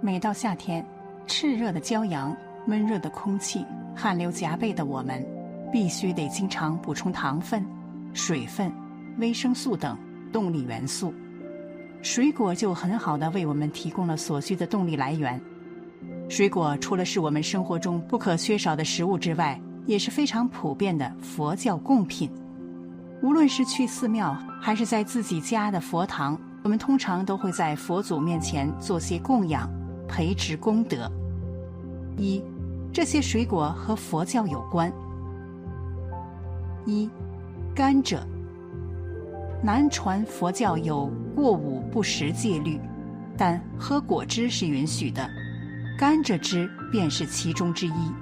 每到夏天，炽热的骄阳、闷热的空气、汗流浃背的我们，必须得经常补充糖分、水分、维生素等动力元素。水果就很好的为我们提供了所需的动力来源。水果除了是我们生活中不可缺少的食物之外，也是非常普遍的佛教贡品。无论是去寺庙，还是在自己家的佛堂，我们通常都会在佛祖面前做些供养，培植功德。一，这些水果和佛教有关。一，甘蔗。南传佛教有过午不食戒律，但喝果汁是允许的，甘蔗汁便是其中之一。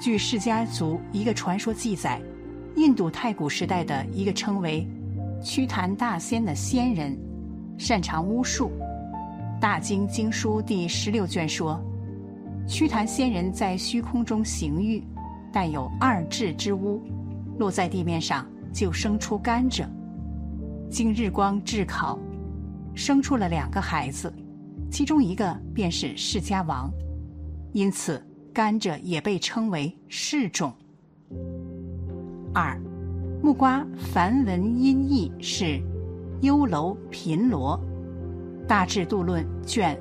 据释迦族一个传说记载，印度太古时代的一个称为屈檀大仙的仙人，擅长巫术。《大经经书》第十六卷说，屈檀仙人在虚空中行欲，带有二智之物，落在地面上就生出甘蔗。经日光炙烤，生出了两个孩子，其中一个便是释迦王，因此甘蔗也被称为释种。二，木瓜梵文音译是优楼频罗，《大智度论》卷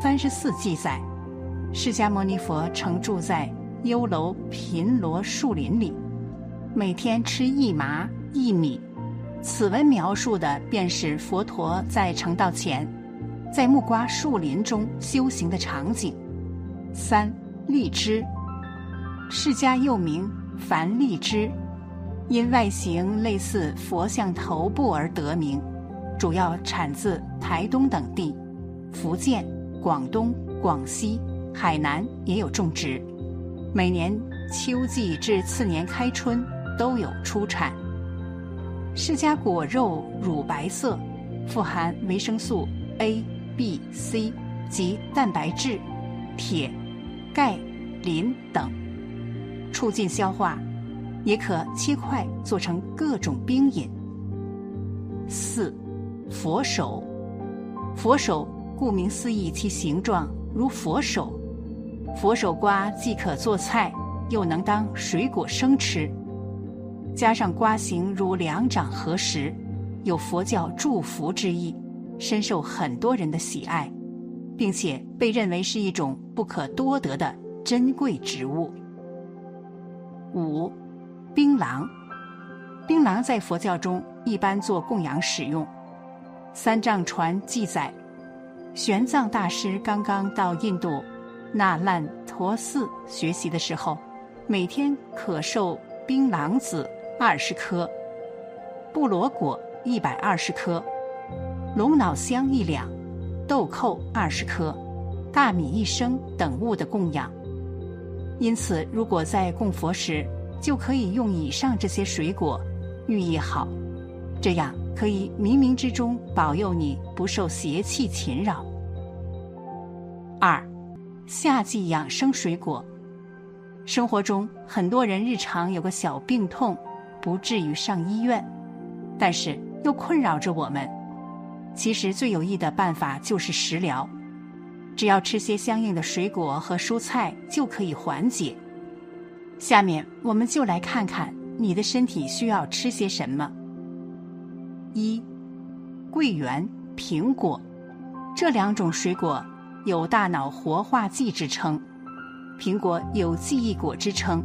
三十四记载，释迦牟尼佛曾住在优楼频罗树林里，每天吃一麻一米。此文描述的便是佛陀在成道前，在木瓜树林中修行的场景。三荔枝，释迦又名梵荔枝，因外形类似佛像头部而得名，主要产自台东等地，福建、广东、广西、海南也有种植，每年秋季至次年开春都有出产。释迦果肉乳白色，富含维生素 A、B、C 及蛋白质、铁、钙、磷等，促进消化，也可切块做成各种冰饮。四，佛手，佛手顾名思义，其形状如佛手。佛手瓜既可做菜，又能当水果生吃。加上瓜形如两掌合十，有佛教祝福之意，深受很多人的喜爱，并且被认为是一种不可多得的珍贵植物。五，槟榔，槟榔在佛教中一般做供养使用。三藏传记载，玄奘大师刚刚到印度那烂陀寺学习的时候，每天可受槟榔子。二十颗，布罗果一百二十颗，龙脑香一两，豆蔻二十颗，大米一升等物的供养。因此，如果在供佛时，就可以用以上这些水果，寓意好，这样可以冥冥之中保佑你不受邪气侵扰。二，夏季养生水果。生活中很多人日常有个小病痛。不至于上医院，但是又困扰着我们。其实最有益的办法就是食疗，只要吃些相应的水果和蔬菜就可以缓解。下面我们就来看看你的身体需要吃些什么。一，桂圆、苹果，这两种水果有大脑活化剂之称，苹果有记忆果之称，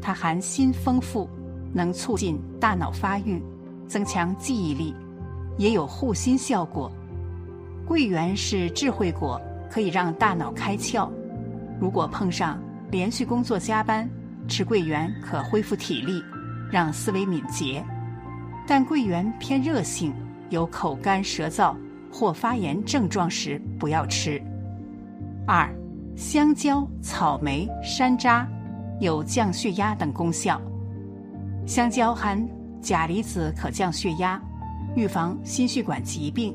它含锌丰富。能促进大脑发育，增强记忆力，也有护心效果。桂圆是智慧果，可以让大脑开窍。如果碰上连续工作加班，吃桂圆可恢复体力，让思维敏捷。但桂圆偏热性，有口干舌燥或发炎症状时不要吃。二，香蕉、草莓、山楂有降血压等功效。香蕉含钾离子，可降血压，预防心血管疾病；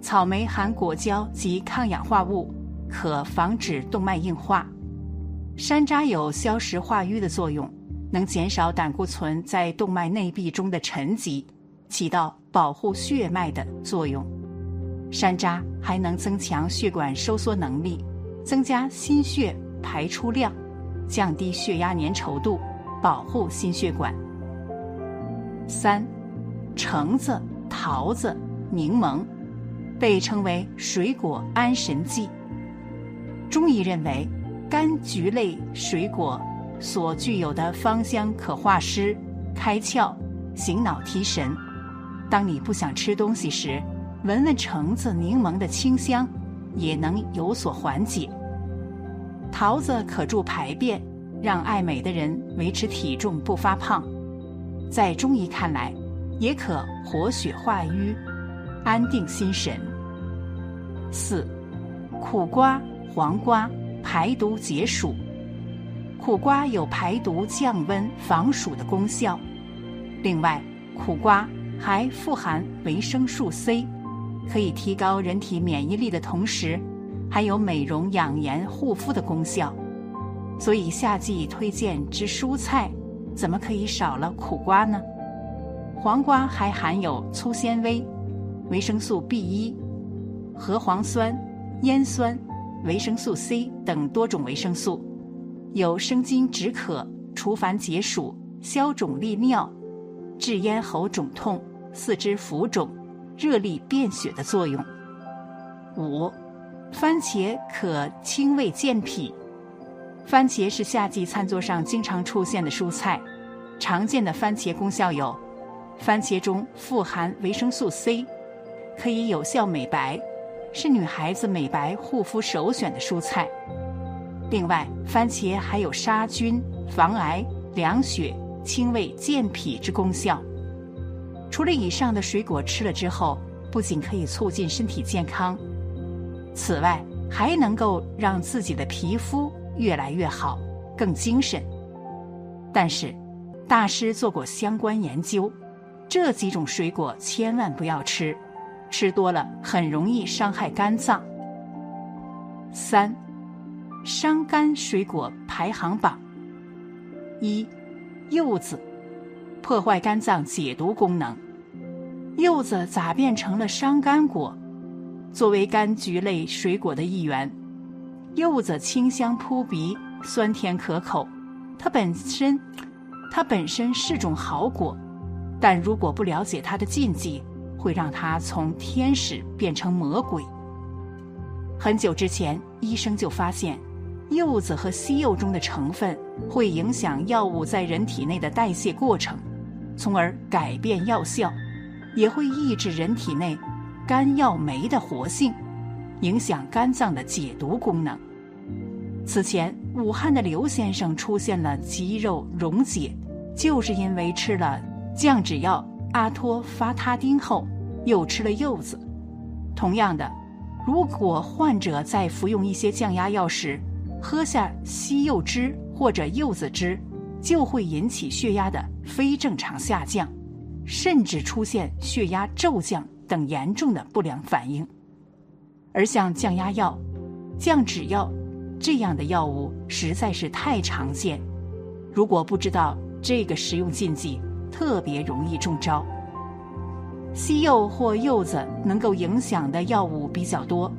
草莓含果胶及抗氧化物，可防止动脉硬化；山楂有消食化瘀的作用，能减少胆固醇在动脉内壁中的沉积，起到保护血脉的作用。山楂还能增强血管收缩能力，增加心血排出量，降低血压粘稠度，保护心血管。三，橙子、桃子、柠檬被称为水果安神剂。中医认为，柑橘类水果所具有的芳香可化湿、开窍、醒脑提神。当你不想吃东西时，闻闻橙子、柠檬的清香，也能有所缓解。桃子可助排便，让爱美的人维持体重不发胖。在中医看来，也可活血化瘀，安定心神。四，苦瓜。黄瓜排毒解暑，苦瓜有排毒降温、防暑的功效。另外，苦瓜还富含维生素 C，可以提高人体免疫力的同时，还有美容养颜、护肤的功效。所以夏季推荐吃蔬菜，怎么可以少了苦瓜呢？黄瓜还含有粗纤维、维生素 B 一、核黄酸、烟酸。维生素 C 等多种维生素，有生津止渴、除烦解暑、消肿利尿、治咽喉肿痛、四肢浮肿、热力便血的作用。五，番茄可清胃健脾。番茄是夏季餐桌上经常出现的蔬菜，常见的番茄功效有：番茄中富含维生素 C，可以有效美白。是女孩子美白护肤首选的蔬菜。另外，番茄还有杀菌、防癌、凉血、清胃健脾之功效。除了以上的水果吃了之后，不仅可以促进身体健康，此外还能够让自己的皮肤越来越好，更精神。但是，大师做过相关研究，这几种水果千万不要吃。吃多了很容易伤害肝脏。三，伤肝水果排行榜。一，柚子，破坏肝脏解毒功能。柚子咋变成了伤肝果？作为柑橘类水果的一员，柚子清香扑鼻，酸甜可口。它本身，它本身是种好果，但如果不了解它的禁忌。会让它从天使变成魔鬼。很久之前，医生就发现，柚子和西柚中的成分会影响药物在人体内的代谢过程，从而改变药效，也会抑制人体内肝药酶的活性，影响肝脏的解毒功能。此前，武汉的刘先生出现了肌肉溶解，就是因为吃了降脂药阿托伐他汀后。又吃了柚子。同样的，如果患者在服用一些降压药时，喝下西柚汁或者柚子汁，就会引起血压的非正常下降，甚至出现血压骤降等严重的不良反应。而像降压药、降脂药这样的药物实在是太常见，如果不知道这个食用禁忌，特别容易中招。西柚或柚子能够影响的药物比较多，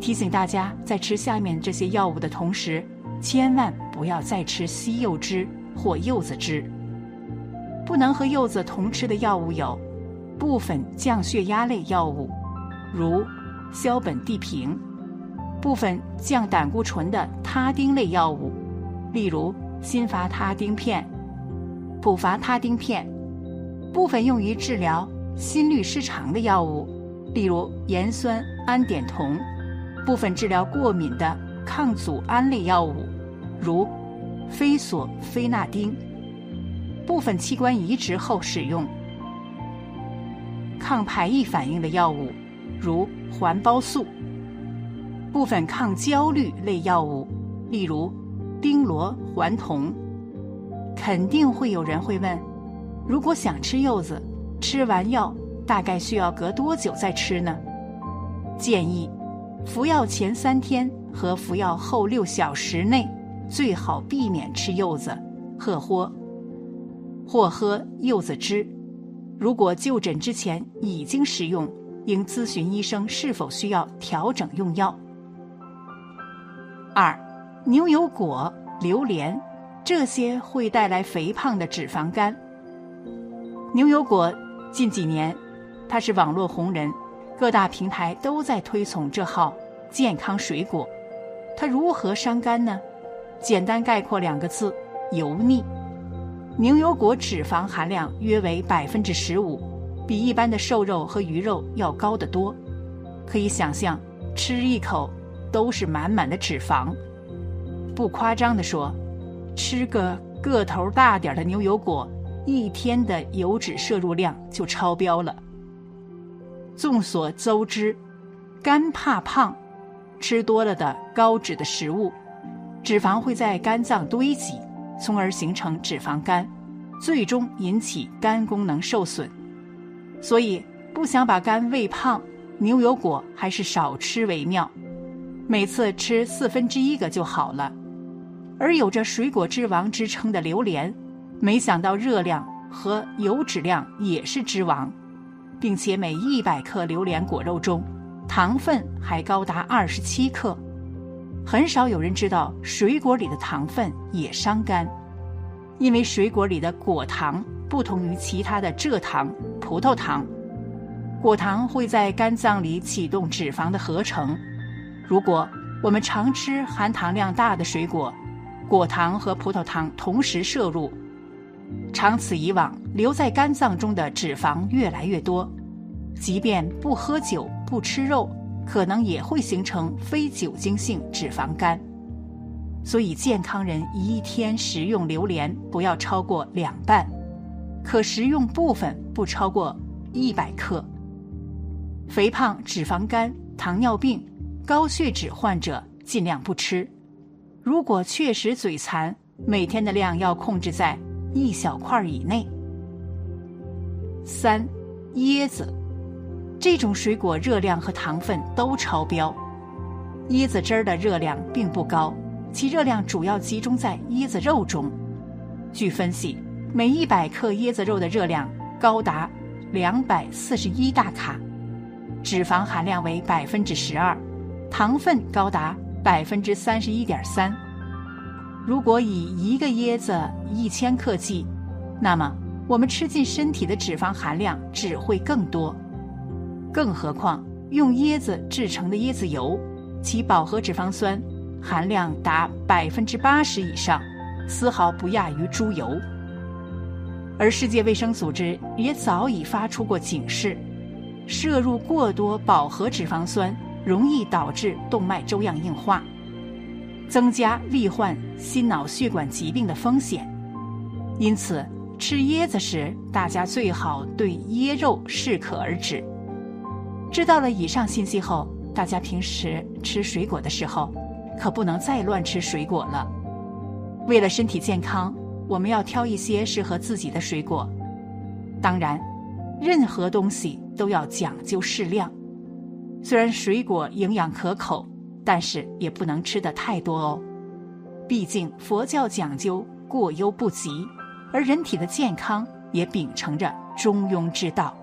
提醒大家在吃下面这些药物的同时，千万不要再吃西柚汁或柚子汁。不能和柚子同吃的药物有：部分降血压类药物，如硝苯地平；部分降胆固醇的他汀类药物，例如辛伐他汀片、普伐他汀片；部分用于治疗。心律失常的药物，例如盐酸胺碘酮；部分治疗过敏的抗组胺类药物，如非索非那丁；部分器官移植后使用抗排异反应的药物，如环孢素；部分抗焦虑类药物，例如丁螺环酮。肯定会有人会问：如果想吃柚子？吃完药大概需要隔多久再吃呢？建议服药前三天和服药后六小时内最好避免吃柚子，或喝或喝柚子汁。如果就诊之前已经食用，应咨询医生是否需要调整用药。二，牛油果、榴莲，这些会带来肥胖的脂肪肝。牛油果近几年，它是网络红人，各大平台都在推崇这号健康水果。它如何伤肝呢？简单概括两个字：油腻。牛油果脂肪含量约为百分之十五，比一般的瘦肉和鱼肉要高得多。可以想象，吃一口都是满满的脂肪。不夸张地说，吃个个头大点的牛油果。一天的油脂摄入量就超标了。众所周知，肝怕胖，吃多了的高脂的食物，脂肪会在肝脏堆积，从而形成脂肪肝，最终引起肝功能受损。所以，不想把肝喂胖，牛油果还是少吃为妙。每次吃四分之一个就好了。而有着“水果之王”之称的榴莲。没想到热量和油脂量也是之王，并且每一百克榴莲果肉中，糖分还高达二十七克。很少有人知道水果里的糖分也伤肝，因为水果里的果糖不同于其他的蔗糖、葡萄糖，果糖会在肝脏里启动脂肪的合成。如果我们常吃含糖量大的水果，果糖和葡萄糖同时摄入。长此以往，留在肝脏中的脂肪越来越多，即便不喝酒、不吃肉，可能也会形成非酒精性脂肪肝。所以，健康人一天食用榴莲不要超过两瓣，可食用部分不超过一百克。肥胖、脂肪肝、糖尿病、高血脂患者尽量不吃。如果确实嘴馋，每天的量要控制在。一小块以内。三，椰子，这种水果热量和糖分都超标。椰子汁儿的热量并不高，其热量主要集中在椰子肉中。据分析，每一百克椰子肉的热量高达两百四十一大卡，脂肪含量为百分之十二，糖分高达百分之三十一点三。如果以一个椰子一千克计，那么我们吃进身体的脂肪含量只会更多。更何况用椰子制成的椰子油，其饱和脂肪酸含量达百分之八十以上，丝毫不亚于猪油。而世界卫生组织也早已发出过警示：摄入过多饱和脂肪酸，容易导致动脉粥样硬化。增加罹患心脑血管疾病的风险，因此吃椰子时，大家最好对椰肉适可而止。知道了以上信息后，大家平时吃水果的时候，可不能再乱吃水果了。为了身体健康，我们要挑一些适合自己的水果。当然，任何东西都要讲究适量。虽然水果营养可口。但是也不能吃的太多哦，毕竟佛教讲究过犹不及，而人体的健康也秉承着中庸之道。